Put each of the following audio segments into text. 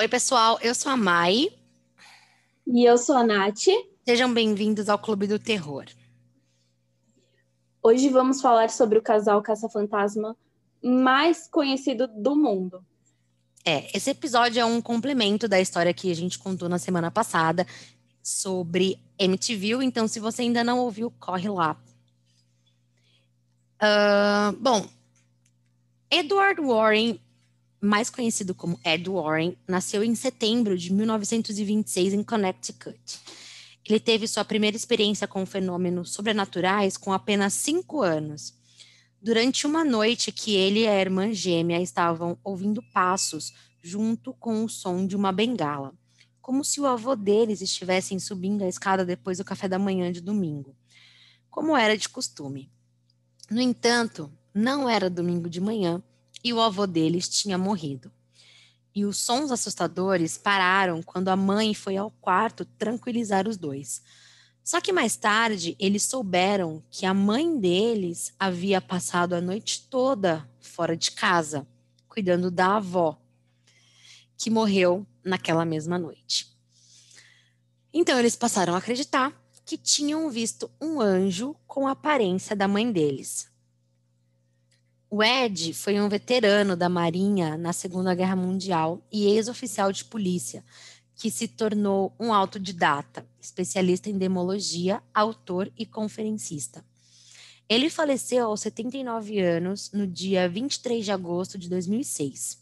Oi, pessoal, eu sou a Mai. E eu sou a Nath. Sejam bem-vindos ao Clube do Terror. Hoje vamos falar sobre o casal caça-fantasma mais conhecido do mundo. É, esse episódio é um complemento da história que a gente contou na semana passada sobre MTV, então se você ainda não ouviu, corre lá. Uh, bom, Edward Warren mais conhecido como Ed Warren, nasceu em setembro de 1926 em Connecticut. Ele teve sua primeira experiência com fenômenos sobrenaturais com apenas cinco anos. Durante uma noite que ele e a irmã gêmea estavam ouvindo passos junto com o som de uma bengala, como se o avô deles estivessem subindo a escada depois do café da manhã de domingo, como era de costume. No entanto, não era domingo de manhã e o avô deles tinha morrido. E os sons assustadores pararam quando a mãe foi ao quarto tranquilizar os dois. Só que mais tarde eles souberam que a mãe deles havia passado a noite toda fora de casa, cuidando da avó, que morreu naquela mesma noite. Então eles passaram a acreditar que tinham visto um anjo com a aparência da mãe deles, o Ed foi um veterano da Marinha na Segunda Guerra Mundial e ex-oficial de polícia, que se tornou um autodidata, especialista em demologia, autor e conferencista. Ele faleceu aos 79 anos no dia 23 de agosto de 2006.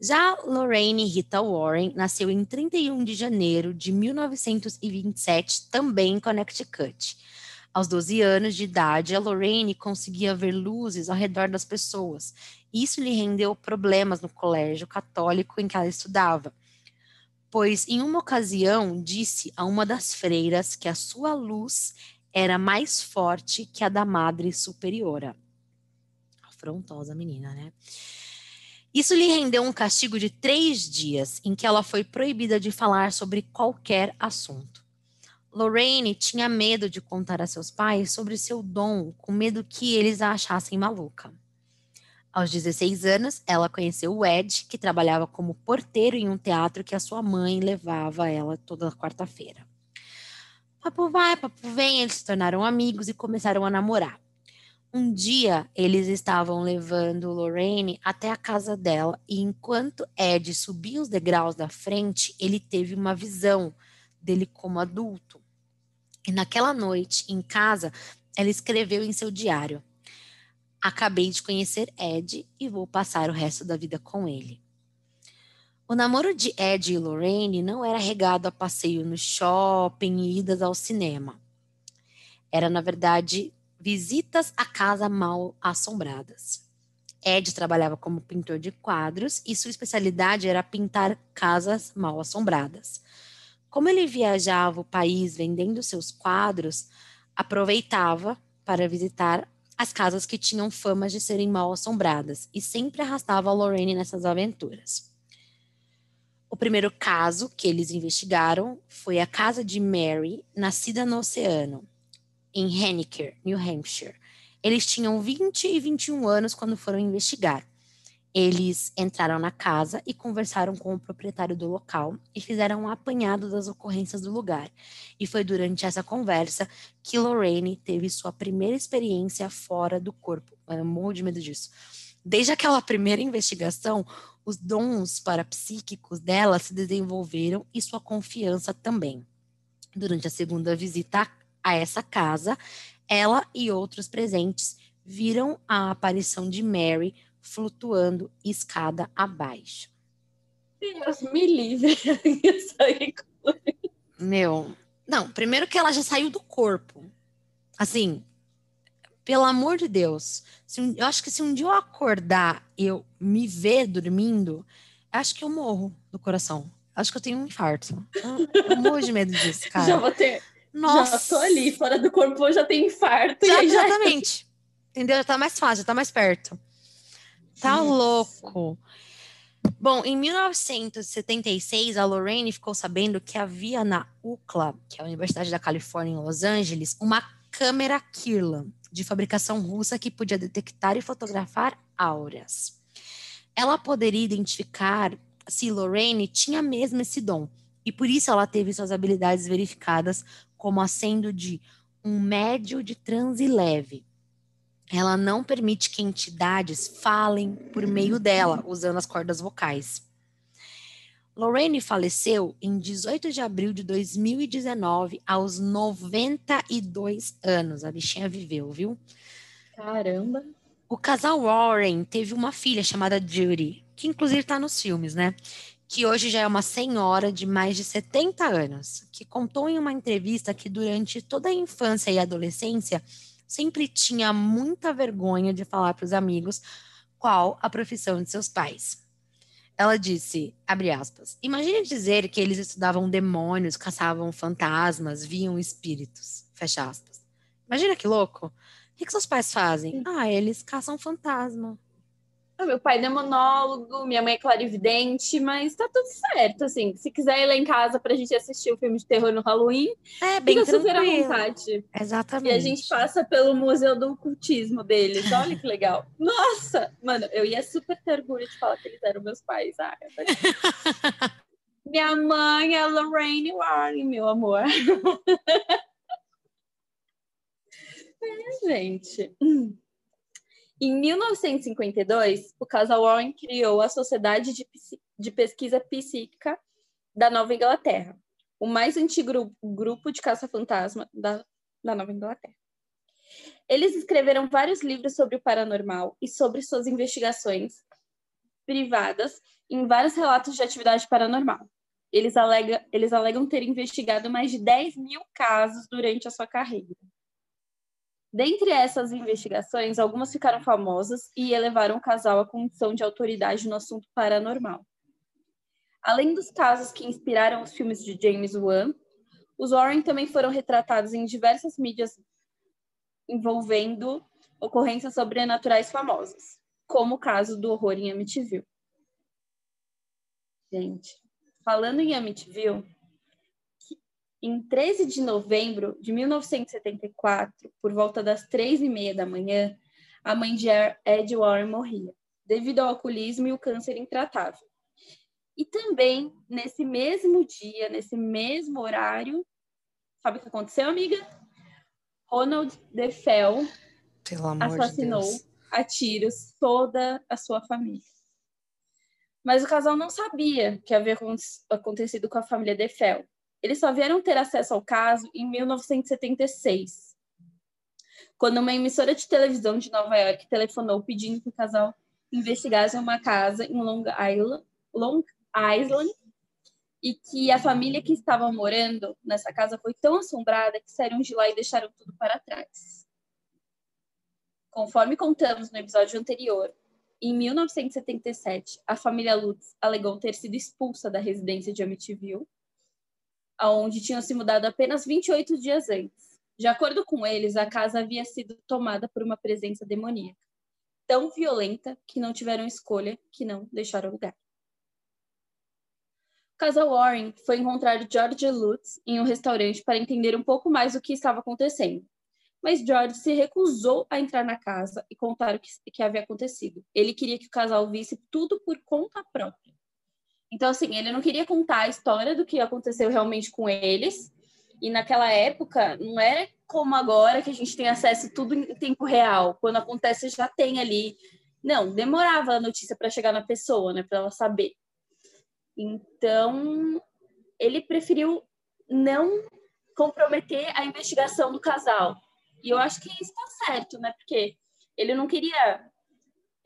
Já Lorraine Rita Warren nasceu em 31 de janeiro de 1927, também em Connecticut aos 12 anos de idade, a Lorraine conseguia ver luzes ao redor das pessoas. Isso lhe rendeu problemas no colégio católico em que ela estudava, pois em uma ocasião disse a uma das freiras que a sua luz era mais forte que a da Madre Superiora. Afrontosa menina, né? Isso lhe rendeu um castigo de três dias, em que ela foi proibida de falar sobre qualquer assunto. Lorraine tinha medo de contar a seus pais sobre seu dom, com medo que eles a achassem maluca. Aos 16 anos, ela conheceu o Ed, que trabalhava como porteiro em um teatro que a sua mãe levava ela toda quarta-feira. Papo vai, papo vem, eles se tornaram amigos e começaram a namorar. Um dia, eles estavam levando Lorraine até a casa dela e enquanto Ed subia os degraus da frente, ele teve uma visão dele como adulto. E naquela noite, em casa, ela escreveu em seu diário: Acabei de conhecer Ed e vou passar o resto da vida com ele. O namoro de Ed e Lorraine não era regado a passeio no shopping e idas ao cinema. Era, na verdade, visitas a casa mal assombradas. Ed trabalhava como pintor de quadros e sua especialidade era pintar casas mal assombradas. Como ele viajava o país vendendo seus quadros, aproveitava para visitar as casas que tinham fama de serem mal assombradas e sempre arrastava a Lorraine nessas aventuras. O primeiro caso que eles investigaram foi a casa de Mary, nascida no oceano, em Henniker, New Hampshire. Eles tinham 20 e 21 anos quando foram investigar. Eles entraram na casa e conversaram com o proprietário do local e fizeram um apanhado das ocorrências do lugar. E foi durante essa conversa que Lorraine teve sua primeira experiência fora do corpo. Eu morro de medo disso. Desde aquela primeira investigação, os dons parapsíquicos dela se desenvolveram e sua confiança também. Durante a segunda visita a essa casa, ela e outros presentes viram a aparição de Mary flutuando escada abaixo. Deus me livre. Meu, não, primeiro que ela já saiu do corpo. Assim, pelo amor de Deus, um, eu acho que se um dia eu acordar e eu me ver dormindo, acho que eu morro do coração. Acho que eu tenho um infarto. Eu, eu morro de medo disso, cara. Já vou ter. Nossa. Já tô ali, fora do corpo, eu já tenho infarto. Já, exatamente. Já... Entendeu? Já tá mais fácil, já tá mais perto. Tá louco. Bom, em 1976, a Lorraine ficou sabendo que havia na UCLA, que é a Universidade da Califórnia em Los Angeles, uma câmera Kirlan de fabricação russa que podia detectar e fotografar auras. Ela poderia identificar se Lorraine tinha mesmo esse dom, e por isso ela teve suas habilidades verificadas como sendo de um médio de transe leve. Ela não permite que entidades falem por meio dela, usando as cordas vocais. Lorraine faleceu em 18 de abril de 2019, aos 92 anos. A bichinha viveu, viu? Caramba! O casal Warren teve uma filha chamada Judy, que inclusive está nos filmes, né? Que hoje já é uma senhora de mais de 70 anos, que contou em uma entrevista que durante toda a infância e adolescência sempre tinha muita vergonha de falar para os amigos qual a profissão de seus pais. Ela disse, abre aspas, imagine dizer que eles estudavam demônios, caçavam fantasmas, viam espíritos, fecha aspas. Imagina que louco. O que, que seus pais fazem? Ah, eles caçam fantasma. Meu pai é demonólogo, minha mãe é clarividente, mas tá tudo certo, assim. Se quiser ir lá em casa pra gente assistir o um filme de terror no Halloween, é bem fica super à vontade. Exatamente. E a gente passa pelo Museu do Ocultismo deles. Olha que legal. Nossa! Mano, eu ia super ter orgulho de falar que eles eram meus pais. Ah, minha mãe é Lorraine Warren, meu amor. É, gente. Em 1952, o casal Warren criou a Sociedade de, de Pesquisa Psíquica da Nova Inglaterra, o mais antigo grupo de caça-fantasma da, da Nova Inglaterra. Eles escreveram vários livros sobre o paranormal e sobre suas investigações privadas em vários relatos de atividade paranormal. Eles, alega, eles alegam ter investigado mais de 10 mil casos durante a sua carreira. Dentre essas investigações, algumas ficaram famosas e elevaram o casal à condição de autoridade no assunto paranormal. Além dos casos que inspiraram os filmes de James Wan, os Warren também foram retratados em diversas mídias envolvendo ocorrências sobrenaturais famosas, como o caso do horror em Amityville. Gente, falando em Amityville, em 13 de novembro de 1974, por volta das três e meia da manhã, a mãe de Ed Warren morria, devido ao alcoolismo e o câncer intratável. E também, nesse mesmo dia, nesse mesmo horário, sabe o que aconteceu, amiga? Ronald DeFell assassinou de a tiros toda a sua família. Mas o casal não sabia que havia acontecido com a família DeFell. Eles só vieram ter acesso ao caso em 1976, quando uma emissora de televisão de Nova York telefonou pedindo que o casal investigasse uma casa em Long Island, Long Island e que a família que estava morando nessa casa foi tão assombrada que saíram de lá e deixaram tudo para trás. Conforme contamos no episódio anterior, em 1977, a família Lutz alegou ter sido expulsa da residência de Amityville aonde tinham se mudado apenas 28 dias antes. De acordo com eles, a casa havia sido tomada por uma presença demoníaca, tão violenta que não tiveram escolha, que não deixaram lugar. O casal Warren foi encontrar George Lutz em um restaurante para entender um pouco mais o que estava acontecendo. Mas George se recusou a entrar na casa e contar o que, que havia acontecido. Ele queria que o casal visse tudo por conta própria. Então, assim, ele não queria contar a história do que aconteceu realmente com eles. E naquela época, não era como agora que a gente tem acesso tudo em tempo real. Quando acontece, já tem ali. Não, demorava a notícia para chegar na pessoa, né, para ela saber. Então, ele preferiu não comprometer a investigação do casal. E eu acho que isso está certo, né? Porque ele não queria.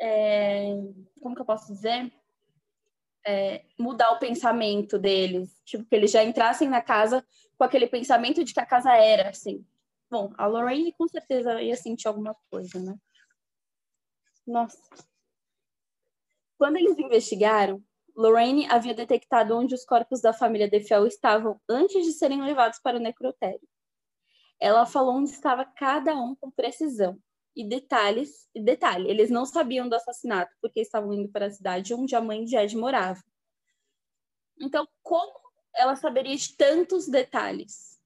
É... Como que eu posso dizer? É, mudar o pensamento deles, tipo, que eles já entrassem na casa com aquele pensamento de que a casa era assim. Bom, a Lorraine com certeza ia sentir alguma coisa, né? Nossa. Quando eles investigaram, Lorraine havia detectado onde os corpos da família DeFell estavam antes de serem levados para o necrotério. Ela falou onde estava cada um com precisão e detalhes. E detalhe, eles não sabiam do assassinato porque estavam indo para a cidade onde a mãe de Ed morava. Então, como ela saberia de tantos detalhes?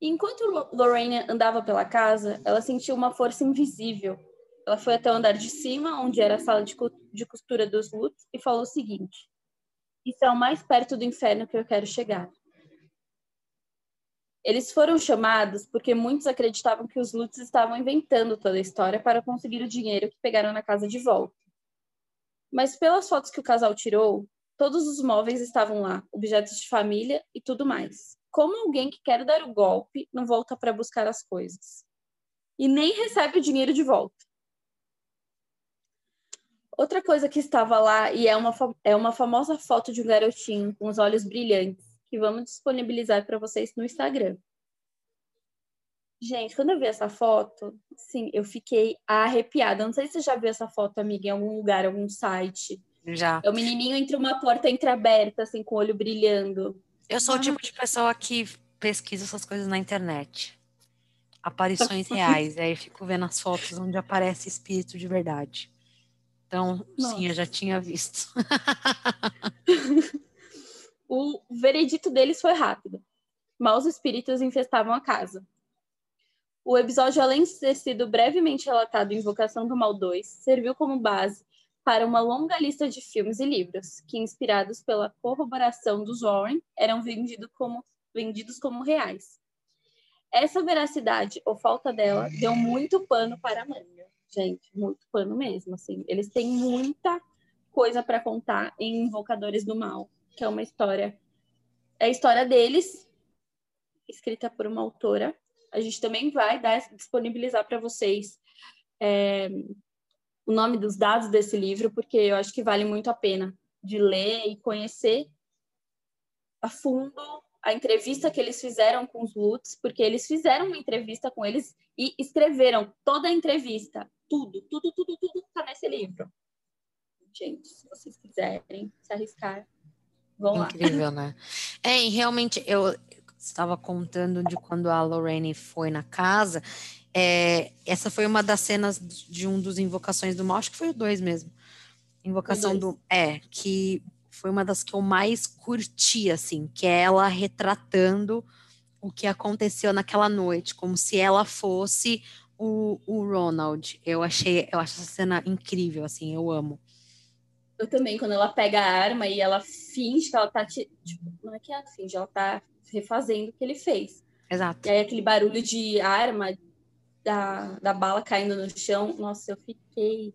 Enquanto Lorraine andava pela casa, ela sentiu uma força invisível. Ela foi até o andar de cima, onde era a sala de de costura dos Lutz e falou o seguinte: Isso é o mais perto do inferno que eu quero chegar. Eles foram chamados porque muitos acreditavam que os Lutz estavam inventando toda a história para conseguir o dinheiro que pegaram na casa de volta. Mas pelas fotos que o casal tirou, todos os móveis estavam lá, objetos de família e tudo mais. Como alguém que quer dar o golpe não volta para buscar as coisas? E nem recebe o dinheiro de volta. Outra coisa que estava lá, e é uma, é uma famosa foto de um garotinho com os olhos brilhantes, que vamos disponibilizar para vocês no Instagram. Gente, quando eu vi essa foto, sim, eu fiquei arrepiada. Não sei se você já viu essa foto, amiga, em algum lugar, algum site. Já. É o menininho entre uma porta entreaberta, assim, com o olho brilhando. Eu sou ah. o tipo de pessoa que pesquisa essas coisas na internet. Aparições reais. aí fico vendo as fotos onde aparece espírito de verdade. Então, Nossa. sim, eu já tinha visto. o veredito deles foi rápido. Maus espíritos infestavam a casa. O episódio, além de ter sido brevemente relatado em Invocação do Mal 2, serviu como base para uma longa lista de filmes e livros, que, inspirados pela corroboração dos Warren, eram vendido como, vendidos como reais. Essa veracidade, ou falta dela, deu muito pano para a manga. Gente, muito pano mesmo, assim. Eles têm muita coisa para contar em Invocadores do Mal, que é uma história... É a história deles, escrita por uma autora. A gente também vai dar, disponibilizar para vocês é, o nome dos dados desse livro, porque eu acho que vale muito a pena de ler e conhecer a fundo a entrevista que eles fizeram com os Lutz, porque eles fizeram uma entrevista com eles e escreveram toda a entrevista, tudo, tudo, tudo, tudo está nesse livro. Gente, se vocês quiserem se arriscar, vão lá. Incrível, né? É, e realmente eu, estava contando de quando a Lorraine foi na casa, é, essa foi uma das cenas de um dos Invocações do Mal, acho que foi o dois mesmo. Invocação do. É, que foi uma das que eu mais curti, assim, que é ela retratando o que aconteceu naquela noite, como se ela fosse o, o Ronald. Eu achei, eu acho essa cena incrível, assim, eu amo. Eu também, quando ela pega a arma e ela finge que ela tá. Tipo, não é que ela finge, ela tá refazendo o que ele fez. Exato. E aí aquele barulho de arma, da, da bala caindo no chão, nossa, eu fiquei.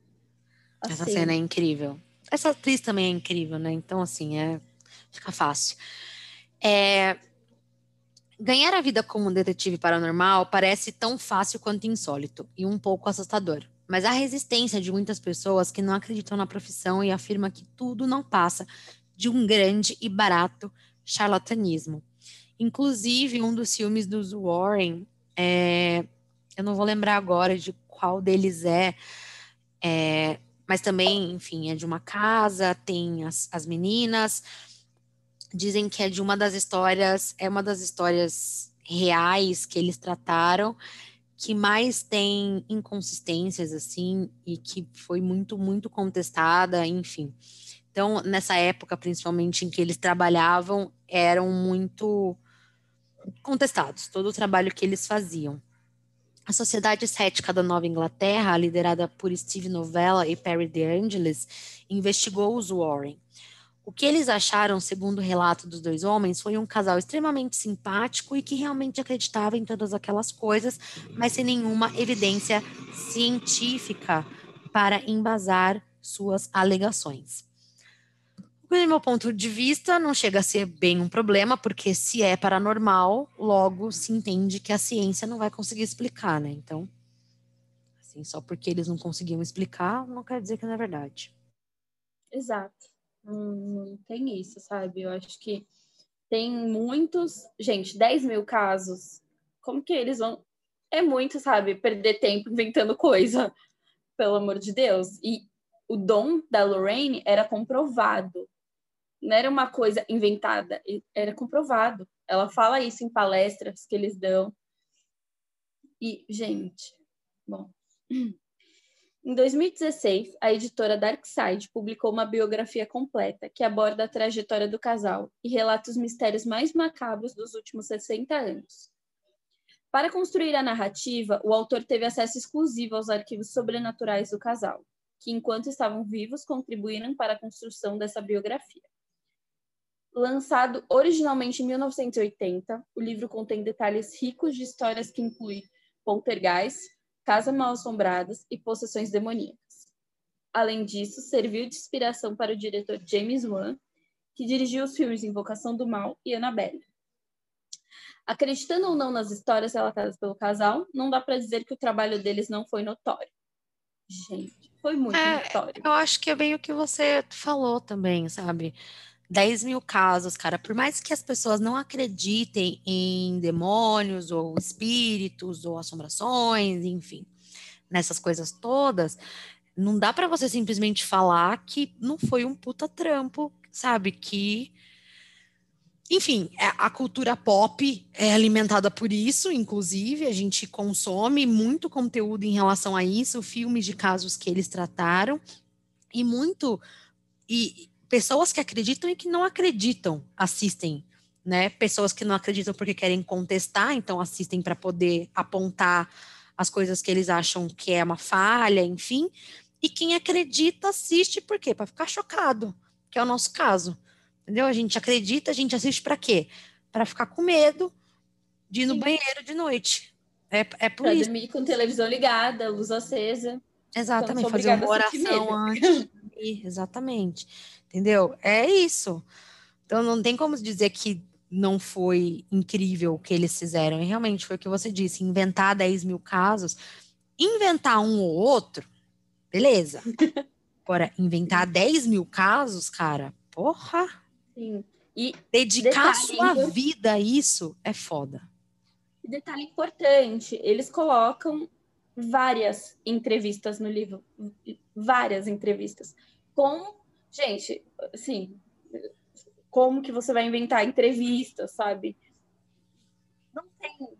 Assim. Essa cena é incrível. Essa atriz também é incrível, né? Então, assim, é. Fica fácil. É, ganhar a vida como um detetive paranormal parece tão fácil quanto insólito e um pouco assustador. Mas há resistência de muitas pessoas que não acreditam na profissão e afirmam que tudo não passa de um grande e barato charlatanismo. Inclusive, um dos filmes dos Warren, é, eu não vou lembrar agora de qual deles é, é, mas também, enfim, é de uma casa, tem as, as meninas. Dizem que é de uma das histórias, é uma das histórias reais que eles trataram, que mais tem inconsistências, assim, e que foi muito, muito contestada, enfim. Então, nessa época, principalmente em que eles trabalhavam, eram muito contestados, todo o trabalho que eles faziam. A Sociedade Cética da Nova Inglaterra, liderada por Steve Novella e Perry DeAngelis, investigou os Warren. O que eles acharam, segundo o relato dos dois homens, foi um casal extremamente simpático e que realmente acreditava em todas aquelas coisas, mas sem nenhuma evidência científica para embasar suas alegações. Do meu ponto de vista, não chega a ser bem um problema, porque se é paranormal, logo se entende que a ciência não vai conseguir explicar, né? Então, assim, só porque eles não conseguiam explicar, não quer dizer que não é verdade. Exato. Não, tem isso, sabe? Eu acho que tem muitos. Gente, 10 mil casos. Como que eles vão. É muito, sabe? Perder tempo inventando coisa. Pelo amor de Deus. E o dom da Lorraine era comprovado não era uma coisa inventada, era comprovado. Ela fala isso em palestras que eles dão. E, gente, bom. Em 2016, a editora Darkside publicou uma biografia completa que aborda a trajetória do casal e relata os mistérios mais macabros dos últimos 60 anos. Para construir a narrativa, o autor teve acesso exclusivo aos arquivos sobrenaturais do casal. que, enquanto estavam vivos, contribuíram para a construção dessa biografia. Lançado originalmente em 1980, o livro contém detalhes ricos de histórias que incluem poltergeist, casas mal-assombradas e possessões demoníacas. Além disso, serviu de inspiração para o diretor James Wan, que dirigiu os filmes Invocação do Mal e Annabelle. Acreditando ou não nas histórias relatadas pelo casal, não dá para dizer que o trabalho deles não foi notório. Gente, foi muito é, notório. Eu acho que é bem o que você falou também, sabe? 10 mil casos, cara. Por mais que as pessoas não acreditem em demônios ou espíritos ou assombrações, enfim, nessas coisas todas, não dá para você simplesmente falar que não foi um puta trampo, sabe? Que. Enfim, é, a cultura pop é alimentada por isso, inclusive, a gente consome muito conteúdo em relação a isso, filmes de casos que eles trataram, e muito. E, pessoas que acreditam e que não acreditam assistem, né? Pessoas que não acreditam porque querem contestar, então assistem para poder apontar as coisas que eles acham que é uma falha, enfim. E quem acredita assiste por quê? Para ficar chocado, que é o nosso caso. Entendeu? A gente acredita, a gente assiste para quê? Para ficar com medo de ir no Sim. banheiro de noite. É, é por pra isso. dormir com televisão ligada, luz acesa. Exatamente, fazer uma oração antes. Exatamente. Entendeu? É isso. Então não tem como dizer que não foi incrível o que eles fizeram. E realmente foi o que você disse: inventar 10 mil casos, inventar um ou outro, beleza. Agora, inventar 10 mil casos, cara, porra. Sim. E dedicar sua vida a isso é foda. Detalhe importante: eles colocam várias entrevistas no livro, várias entrevistas com Gente, assim, como que você vai inventar entrevistas, sabe? Não tem.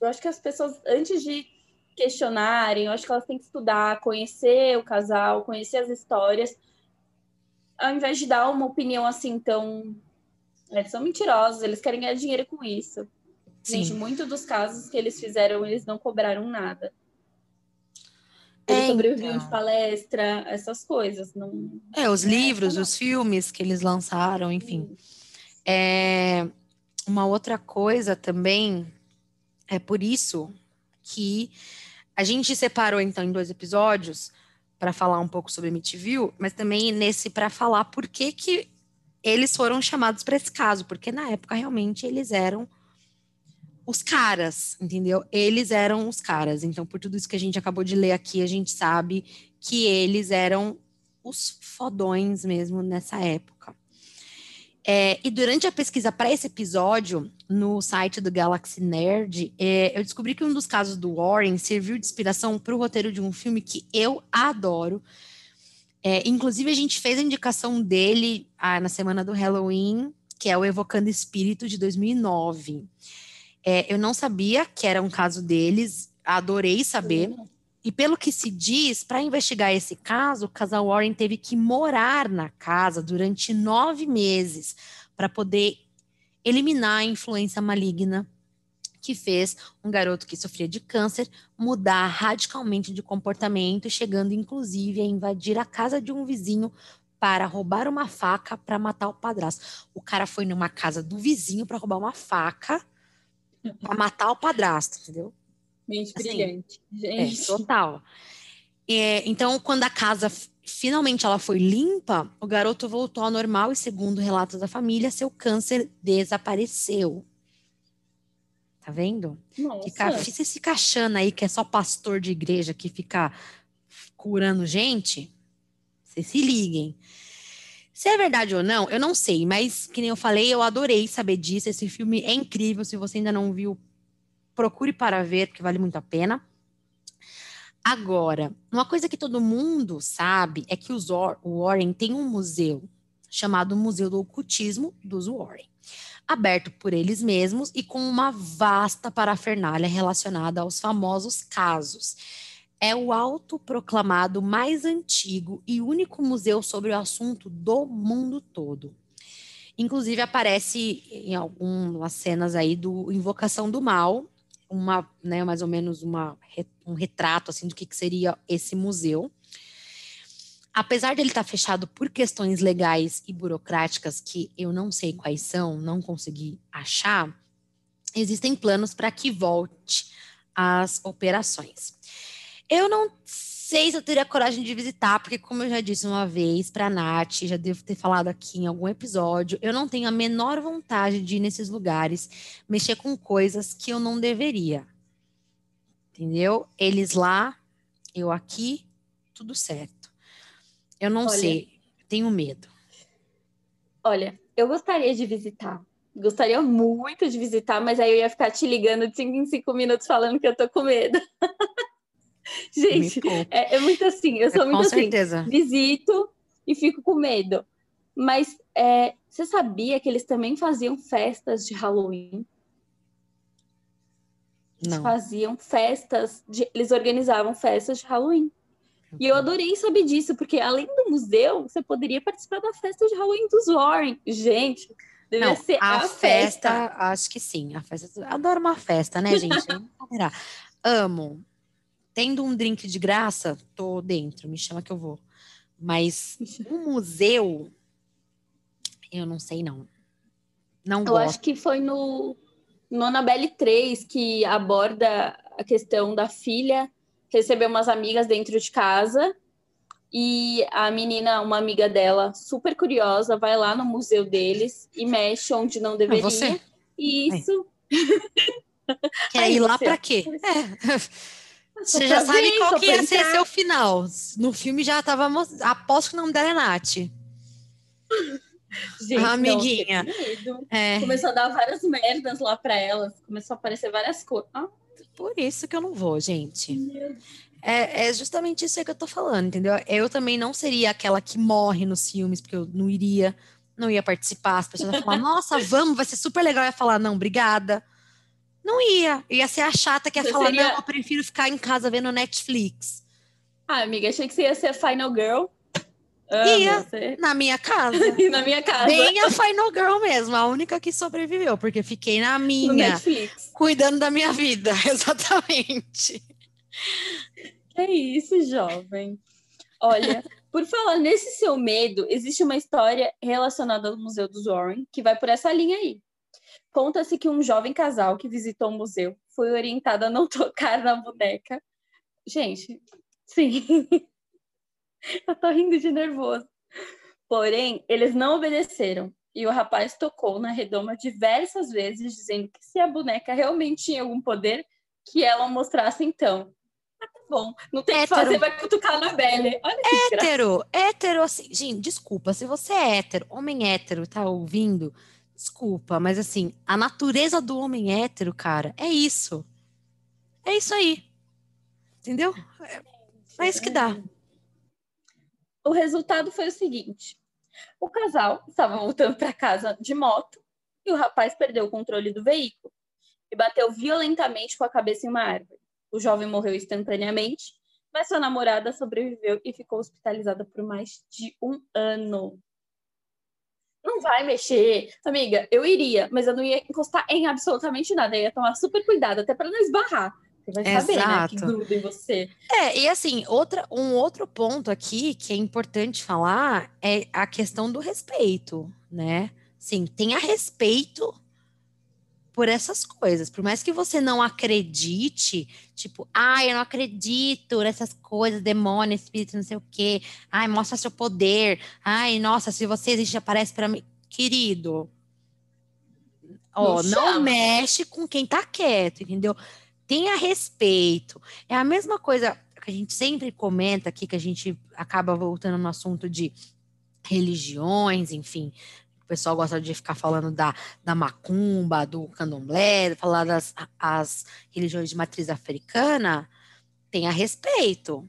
Eu acho que as pessoas, antes de questionarem, eu acho que elas têm que estudar, conhecer o casal, conhecer as histórias, ao invés de dar uma opinião assim tão. Eles são mentirosos, eles querem ganhar dinheiro com isso. Sim. Gente, muitos dos casos que eles fizeram, eles não cobraram nada. Ele é, sobreviveu então. de palestra, essas coisas. Não, é, os né? livros, os filmes que eles lançaram, enfim. É, uma outra coisa também, é por isso que a gente separou então em dois episódios para falar um pouco sobre MTV, mas também nesse para falar por que que eles foram chamados para esse caso, porque na época realmente eles eram os caras, entendeu? Eles eram os caras. Então, por tudo isso que a gente acabou de ler aqui, a gente sabe que eles eram os fodões mesmo nessa época. É, e durante a pesquisa para esse episódio, no site do Galaxy Nerd, é, eu descobri que um dos casos do Warren serviu de inspiração para o roteiro de um filme que eu adoro. É, inclusive, a gente fez a indicação dele ah, na semana do Halloween, que é o Evocando Espírito de 2009. É, eu não sabia que era um caso deles, adorei saber. E pelo que se diz, para investigar esse caso, o casal Warren teve que morar na casa durante nove meses para poder eliminar a influência maligna que fez um garoto que sofria de câncer mudar radicalmente de comportamento, chegando inclusive a invadir a casa de um vizinho para roubar uma faca para matar o padrasto. O cara foi numa casa do vizinho para roubar uma faca para matar o padrasto, entendeu? Mente assim, brilhante. Gente. É, total. É, então, quando a casa finalmente ela foi limpa, o garoto voltou ao normal e, segundo relatos da família, seu câncer desapareceu. Tá vendo? Nossa. Fica, fica esse cachando aí que é só pastor de igreja que fica curando gente. Vocês se liguem. Se é verdade ou não, eu não sei, mas que nem eu falei, eu adorei saber disso. Esse filme é incrível. Se você ainda não viu, procure para ver, porque vale muito a pena. Agora, uma coisa que todo mundo sabe é que os o Warren tem um museu chamado Museu do Ocultismo dos Warren, aberto por eles mesmos e com uma vasta parafernália relacionada aos famosos casos é o autoproclamado mais antigo e único museu sobre o assunto do mundo todo. Inclusive aparece em algumas cenas aí do Invocação do Mal, uma, né, mais ou menos uma, um retrato assim do que, que seria esse museu. apesar dele estar tá fechado por questões legais e burocráticas que eu não sei quais são, não consegui achar, existem planos para que volte às operações. Eu não sei se eu teria coragem de visitar, porque, como eu já disse uma vez para a Nath, já devo ter falado aqui em algum episódio, eu não tenho a menor vontade de ir nesses lugares mexer com coisas que eu não deveria. Entendeu? Eles lá, eu aqui, tudo certo. Eu não Olha, sei, tenho medo. Olha, eu gostaria de visitar. Gostaria muito de visitar, mas aí eu ia ficar te ligando de 5 em 5 minutos falando que eu tô com medo. Gente, é, é, muito assim, eu sou é, muito assim. Certeza. Visito e fico com medo. Mas é, você sabia que eles também faziam festas de Halloween? Eles Não. faziam festas, de, eles organizavam festas de Halloween. E eu adorei saber disso, porque além do museu, você poderia participar da festa de Halloween dos Warren. Gente, deve Não, ser a, a festa. festa. Acho que sim. A festa. Adoro uma festa, né, gente? Amo tendo um drink de graça, tô dentro, me chama que eu vou. Mas um museu, eu não sei não. Não eu gosto. acho que foi no, no Annabelle 3 que aborda a questão da filha receber umas amigas dentro de casa e a menina, uma amiga dela, super curiosa, vai lá no museu deles e mexe onde não deveria. Ah, você? E isso. Quer ir lá para quê? É. Você já sabe qual que ia ser seu final. No filme já tava. Aposto que o nome dela é Nath. Gente, a amiguinha. Não, é. Começou a dar várias merdas lá para elas. Começou a aparecer várias coisas. Ah. Por isso que eu não vou, gente. É, é, justamente isso que eu tô falando, entendeu? Eu também não seria aquela que morre nos filmes, porque eu não iria, não ia participar. As pessoas iam falar, nossa, vamos, vai ser super legal. Eu ia falar, não, obrigada. Não ia. Ia ser a chata que ia você falar, seria... não, eu prefiro ficar em casa vendo Netflix. Ah, amiga, achei que você ia ser Final Girl. ia, você. na minha casa. na minha casa. Bem a Final Girl mesmo, a única que sobreviveu, porque fiquei na minha, cuidando da minha vida, exatamente. Que isso, jovem. Olha, por falar nesse seu medo, existe uma história relacionada ao Museu dos Warren que vai por essa linha aí. Conta-se que um jovem casal que visitou o museu foi orientado a não tocar na boneca. Gente, sim. Eu tô rindo de nervoso. Porém, eles não obedeceram e o rapaz tocou na redoma diversas vezes, dizendo que se a boneca realmente tinha algum poder, que ela mostrasse então. Ah, tá bom, não tem o que fazer, vai cutucar na Belle. Olha hétero, hétero, assim, gente, desculpa, se você é hétero, homem hétero, tá ouvindo, Desculpa, mas assim, a natureza do homem hétero, cara, é isso. É isso aí. Entendeu? É, é isso que dá. O resultado foi o seguinte: o casal estava voltando para casa de moto e o rapaz perdeu o controle do veículo e bateu violentamente com a cabeça em uma árvore. O jovem morreu instantaneamente, mas sua namorada sobreviveu e ficou hospitalizada por mais de um ano não vai mexer. Amiga, eu iria, mas eu não ia encostar em absolutamente nada. Eu ia tomar super cuidado, até para não esbarrar. Você vai Exato. saber, né, que gruda em você. É, e assim, outra, um outro ponto aqui que é importante falar é a questão do respeito, né? Sim, tenha respeito por essas coisas. Por mais que você não acredite, tipo, ai, eu não acredito nessas coisas, demônio, espírito, não sei o quê. Ai, mostra seu poder. Ai, nossa, se você existe, aparece para mim. Querido, ó, não, não mexe com quem tá quieto, entendeu? Tenha respeito. É a mesma coisa que a gente sempre comenta aqui, que a gente acaba voltando no assunto de religiões, enfim, pessoal gosta de ficar falando da, da macumba, do candomblé, falar das as religiões de matriz africana, tenha respeito.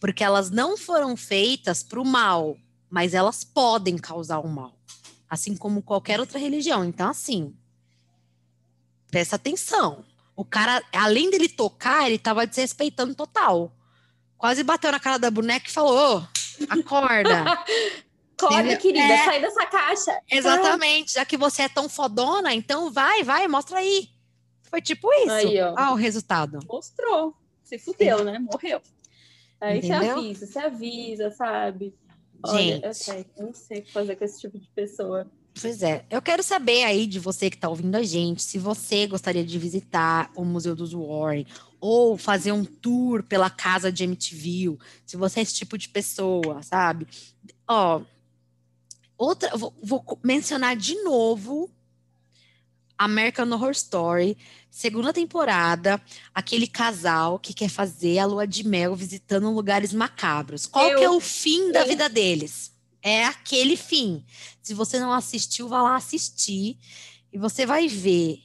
Porque elas não foram feitas para o mal, mas elas podem causar o mal. Assim como qualquer outra religião. Então, assim, presta atenção. O cara, além dele tocar, ele estava desrespeitando total. Quase bateu na cara da boneca e falou: acorda. Acorda, querida, é, sai dessa caixa. Exatamente, já que você é tão fodona, então vai, vai, mostra aí. Foi tipo isso. Aí, ó. Ah, o resultado. Mostrou. Se fudeu, Sim. né? Morreu. Aí Entendeu? você avisa, você avisa, sabe? Olha, Gente. eu, eu não sei o que fazer com esse tipo de pessoa. Pois é, eu quero saber aí de você que está ouvindo a gente, se você gostaria de visitar o Museu dos Warren ou fazer um tour pela casa de MTV, se você é esse tipo de pessoa, sabe? Ó, outra, vou, vou mencionar de novo American Horror Story, segunda temporada, aquele casal que quer fazer a lua de mel visitando lugares macabros. Qual eu, que é o fim da vida deles? É aquele fim. Se você não assistiu, vá lá assistir e você vai ver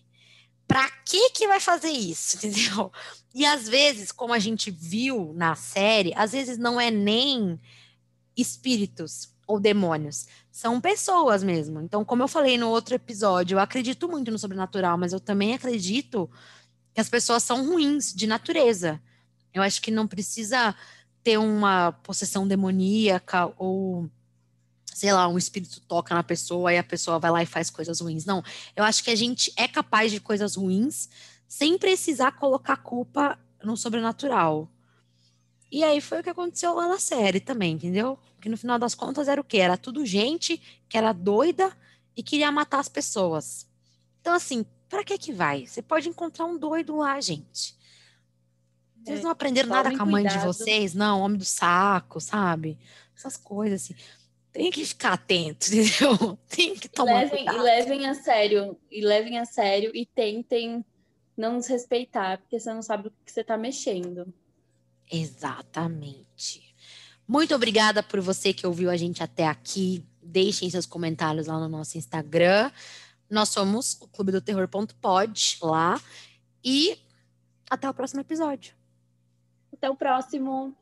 para que que vai fazer isso, entendeu? E às vezes, como a gente viu na série, às vezes não é nem espíritos ou demônios, são pessoas mesmo. Então, como eu falei no outro episódio, eu acredito muito no sobrenatural, mas eu também acredito que as pessoas são ruins de natureza. Eu acho que não precisa ter uma possessão demoníaca ou sei lá, um espírito toca na pessoa e a pessoa vai lá e faz coisas ruins. Não, eu acho que a gente é capaz de coisas ruins sem precisar colocar culpa no sobrenatural. E aí foi o que aconteceu lá na série também, entendeu? Que no final das contas era o quê? Era tudo gente que era doida e queria matar as pessoas. Então, assim, para que que vai? Você pode encontrar um doido lá, gente. Vocês é, não aprenderam nada com a mãe cuidado. de vocês? Não, homem do saco, sabe? Essas coisas assim tem que ficar atento, entendeu? Tem que tomar levem, cuidado. E levem a sério, e levem a sério e tentem não desrespeitar, porque você não sabe o que você está mexendo. Exatamente. Muito obrigada por você que ouviu a gente até aqui. Deixem seus comentários lá no nosso Instagram. Nós somos o Clube do Terror.pod lá. E até o próximo episódio. Até o próximo.